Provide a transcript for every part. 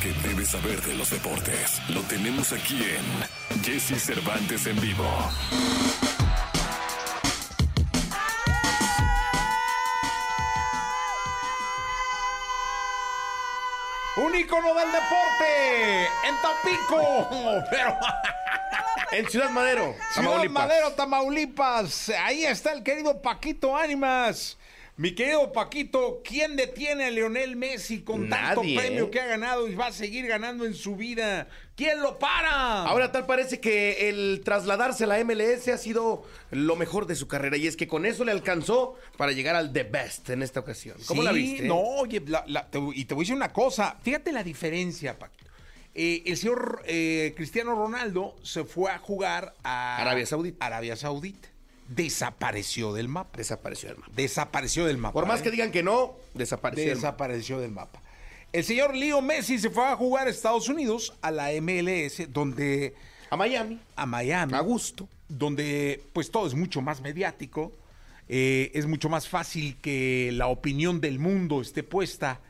que debes saber de los deportes lo tenemos aquí en Jesse Cervantes en vivo. Un ícono del deporte en Tampico, pero En Ciudad Madero, Ciudad Tamaulipas. Madero, Tamaulipas. Ahí está el querido Paquito Ánimas. Mi querido Paquito, ¿quién detiene a Lionel Messi con tanto Nadie, premio ¿eh? que ha ganado y va a seguir ganando en su vida? ¿Quién lo para? Ahora tal parece que el trasladarse a la MLS ha sido lo mejor de su carrera y es que con eso le alcanzó para llegar al The Best en esta ocasión. ¿Cómo Sí, la viste? No, oye, la- la- te- y te voy a decir una cosa. Fíjate la diferencia, Paquito. Eh, el señor eh, Cristiano Ronaldo se fue a jugar a Arabia Saudita. Arabia Saudita. Desapareció del mapa. Desapareció el mapa. Desapareció del mapa. Por más ¿eh? que digan que no, desapareció. mapa. desapareció del mapa. El señor Leo Messi se fue a jugar a Estados Unidos, a la MLS, donde A Miami. a Miami, A gusto. donde pues todo es mucho más mediático, eh, es mucho más fácil que la opinión del mundo esté puesta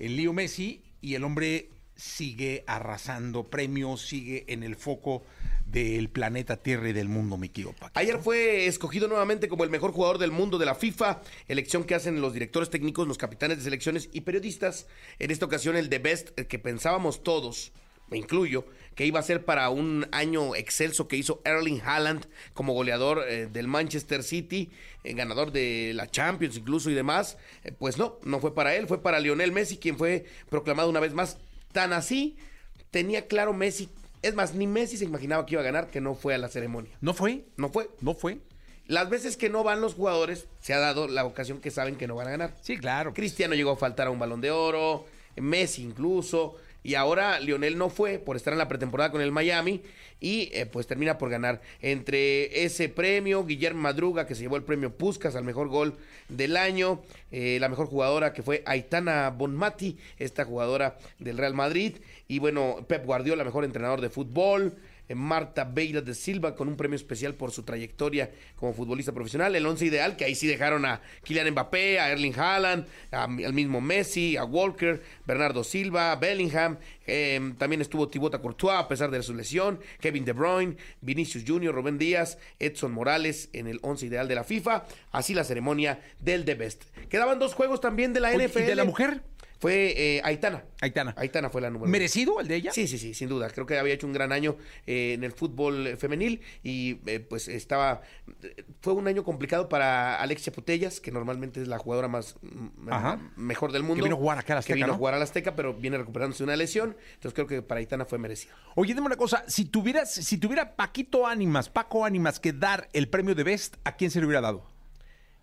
en Leo Messi y el hombre sigue arrasando premios, sigue en el foco del planeta Tierra y del mundo, mi Paquito. Ayer fue escogido nuevamente como el mejor jugador del mundo de la FIFA, elección que hacen los directores técnicos, los capitanes de selecciones y periodistas. En esta ocasión el The Best, el que pensábamos todos, me incluyo, que iba a ser para un año excelso que hizo Erling Haaland como goleador eh, del Manchester City, eh, ganador de la Champions incluso y demás. Eh, pues no, no fue para él, fue para Lionel Messi, quien fue proclamado una vez más. Tan así, tenía claro Messi. Es más, ni Messi se imaginaba que iba a ganar, que no fue a la ceremonia. ¿No fue? No fue. ¿No fue? Las veces que no van los jugadores, se ha dado la ocasión que saben que no van a ganar. Sí, claro. Cristiano llegó a faltar a un balón de oro, Messi incluso, y ahora Lionel no fue por estar en la pretemporada con el Miami y eh, pues termina por ganar. Entre ese premio, Guillermo Madruga, que se llevó el premio Puskas al mejor gol del año, eh, la mejor jugadora que fue Aitana Bonmati, esta jugadora del Real Madrid, y bueno, Pep Guardiola, mejor entrenador de fútbol. Marta Beira de Silva con un premio especial por su trayectoria como futbolista profesional. El once ideal, que ahí sí dejaron a Kylian Mbappé, a Erling Haaland, a- al mismo Messi, a Walker, Bernardo Silva, Bellingham. eh, también estuvo Thibaut Courtois a pesar de su lesión, Kevin De Bruyne, Vinicius Junior, Rubén Díaz, Edson Morales en el once ideal de la FIFA. Así la ceremonia del The Best. Quedaban dos juegos también de la Oye, ¿y NFL. de la mujer? Fue eh, Aitana. Aitana. Aitana fue la número uno. ¿Merecido el de ella? Sí, sí, sí, sin duda. Creo que había hecho un gran año eh, en el fútbol femenil y eh, pues estaba... Fue un año complicado para Alexia Putellas, que normalmente es la jugadora más mm, Ajá. mejor del mundo. Que vino a jugar acá a la Que Azteca, vino ¿no? a jugar a la Azteca, pero viene recuperándose de una lesión. Entonces creo que para Aitana fue merecido. Oye, dime una cosa, si tuvieras, si tuviera Paquito Ánimas, Paco Ánimas que dar el premio de Best, ¿a quién se le hubiera dado?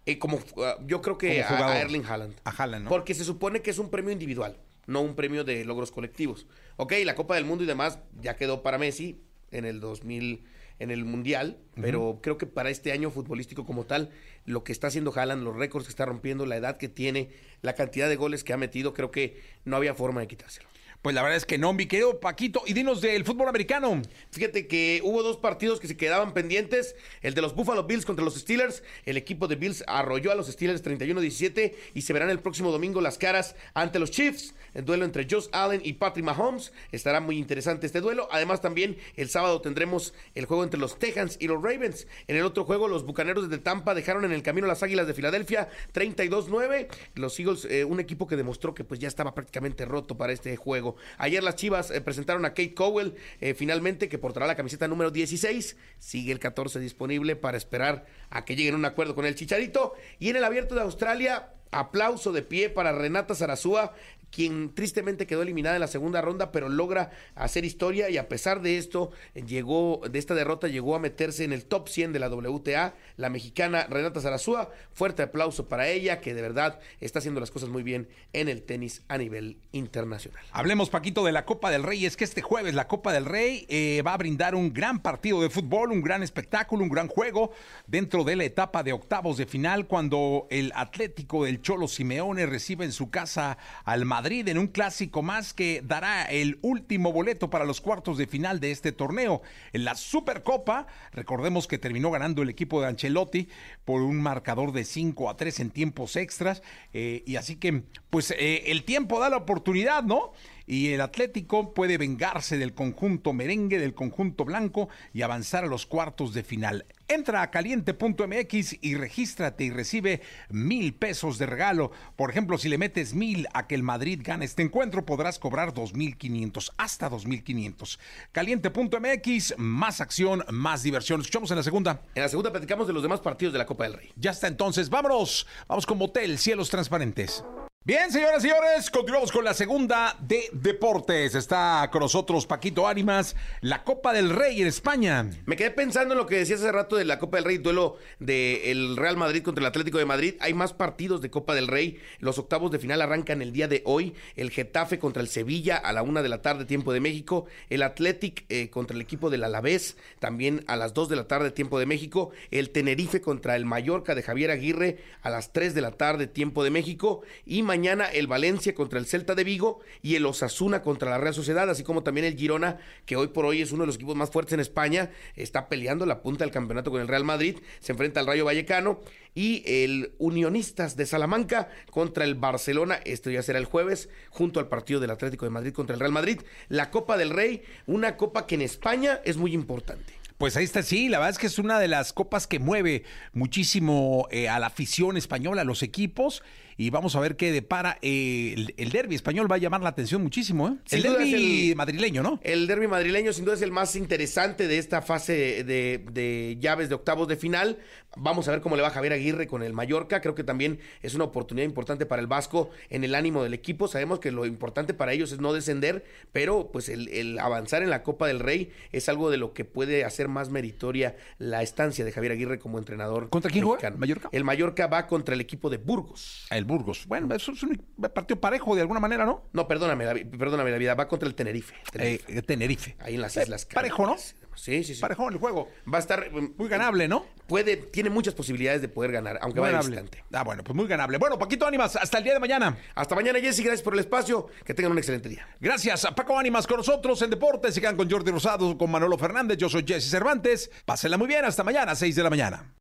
Eh, como uh, Yo creo que a, Erling Haaland. A Haaland, ¿no? Porque se supone que es un premio individual, no un premio de logros colectivos. Ok, la Copa del Mundo y demás ya quedó para Messi en el 2000, en el Mundial, pero creo que para este año futbolístico como tal, lo que está haciendo Haaland, los récords que está rompiendo, la edad que tiene, la cantidad de goles que ha metido, creo que no había forma de quitárselo. Pues la verdad es que no, mi querido Paquito. Y dinos del fútbol americano. Fíjate que hubo dos partidos que se quedaban pendientes. El de los Buffalo Bills contra los Steelers. El equipo de Bills arrolló a los Steelers 31-17 y se verán el próximo domingo las caras ante los Chiefs. El duelo entre Josh Allen y Patrick Mahomes. Estará muy interesante este duelo. Además también el sábado tendremos el juego entre los Texans y los Ravens. En el otro juego los Bucaneros de Tampa dejaron en el camino las Águilas de Filadelfia 32-9. Los Eagles, eh, un equipo que demostró que pues ya estaba prácticamente roto para este juego. Ayer las Chivas eh, presentaron a Kate Cowell, eh, finalmente, que portará la camiseta número 16. Sigue el 14 disponible para esperar a que lleguen a un acuerdo con el Chicharito. Y en el abierto de Australia, aplauso de pie para Renata Zarazúa, quien tristemente quedó eliminada en la segunda ronda, pero logra hacer historia y a pesar de esto, llegó, de esta derrota, llegó a meterse en el top 100 de la WTA, la mexicana Renata Zarazúa. Fuerte aplauso para ella, que de verdad está haciendo las cosas muy bien en el tenis a nivel internacional. Hablemos, Paquito, de la Copa del Rey. Es que este jueves la Copa del Rey eh, va a brindar un gran partido de fútbol, un gran espectáculo, un gran juego dentro de la etapa de octavos de final, cuando el Atlético del Cholo Simeone recibe en su casa al Madrid en un clásico más que dará el último boleto para los cuartos de final de este torneo. En la Supercopa, recordemos que terminó ganando el equipo de Ancelotti por un marcador de 5 a 3 en tiempos extras, eh, y así que, pues, eh, el tiempo da la oportunidad, ¿no? Y el Atlético puede vengarse del conjunto merengue, del conjunto blanco y avanzar a los cuartos de final. Entra a caliente.mx y regístrate y recibe mil pesos de regalo. Por ejemplo, si le metes mil a que el Madrid gane este encuentro, podrás cobrar dos mil quinientos, hasta dos mil quinientos. Caliente.mx, más acción, más diversión. Escuchamos en la segunda. En la segunda platicamos de los demás partidos de la Copa del Rey. Ya está entonces, vámonos. Vamos con Motel, cielos transparentes. Bien, señoras y señores, continuamos con la segunda de deportes. Está con nosotros Paquito Ánimas, la Copa del Rey en España. Me quedé pensando en lo que decías hace rato de la Copa del Rey, duelo del Real Madrid contra el Atlético de Madrid. Hay más partidos de Copa del Rey. Los octavos de final arrancan el día de hoy. El Getafe contra el Sevilla a la una de la tarde, tiempo de México. El Athletic eh, contra el equipo del Alavés, también a las dos de la tarde, tiempo de México. El Tenerife contra el Mallorca de Javier Aguirre a las tres de la tarde, tiempo de México. Y el Valencia contra el Celta de Vigo y el Osasuna contra la Real Sociedad, así como también el Girona, que hoy por hoy es uno de los equipos más fuertes en España, está peleando la punta del campeonato con el Real Madrid, se enfrenta al Rayo Vallecano y el Unionistas de Salamanca contra el Barcelona, esto ya será el jueves, junto al partido del Atlético de Madrid contra el Real Madrid, la Copa del Rey, una copa que en España es muy importante. Pues ahí está, sí, la verdad es que es una de las copas que mueve muchísimo eh, a la afición española, a los equipos, y vamos a ver qué depara. Eh, el, el derby español va a llamar la atención muchísimo, ¿eh? El derby el- madrileño, ¿no? El derby madrileño sin duda es el más interesante de esta fase de, de llaves de octavos de final. Vamos a ver cómo le va Javier Aguirre con el Mallorca. Creo que también es una oportunidad importante para el Vasco en el ánimo del equipo. Sabemos que lo importante para ellos es no descender, pero pues el, el avanzar en la Copa del Rey es algo de lo que puede hacer más meritoria la estancia de Javier Aguirre como entrenador. ¿Contra quién juega? ¿Mallorca? El Mallorca va contra el equipo de Burgos. El Burgos. Bueno, eso es un partido parejo de alguna manera, ¿no? No, perdóname, David, perdóname, la vida. Va contra el Tenerife. Tenerife. Eh, Tenerife. Ahí en las Eh, Islas Parejo, ¿no? Canarias. Sí, sí, sí. Parejón el juego. Va a estar mm, Muy ganable, ¿no? Puede, tiene muchas posibilidades de poder ganar, aunque Muy vaya ganable. distante. Ah, bueno, pues muy ganable. Bueno, Paquito Ánimas, hasta el día de mañana. Hasta mañana, Jessy. Gracias por el espacio. Que tengan un excelente día. Gracias a Paco Ánimas con nosotros en Deportes. Quedan con Jordi Rosado, con Manolo Fernández. Yo soy Jesse Cervantes. Pásenla muy bien. Hasta mañana, 6 de la mañana.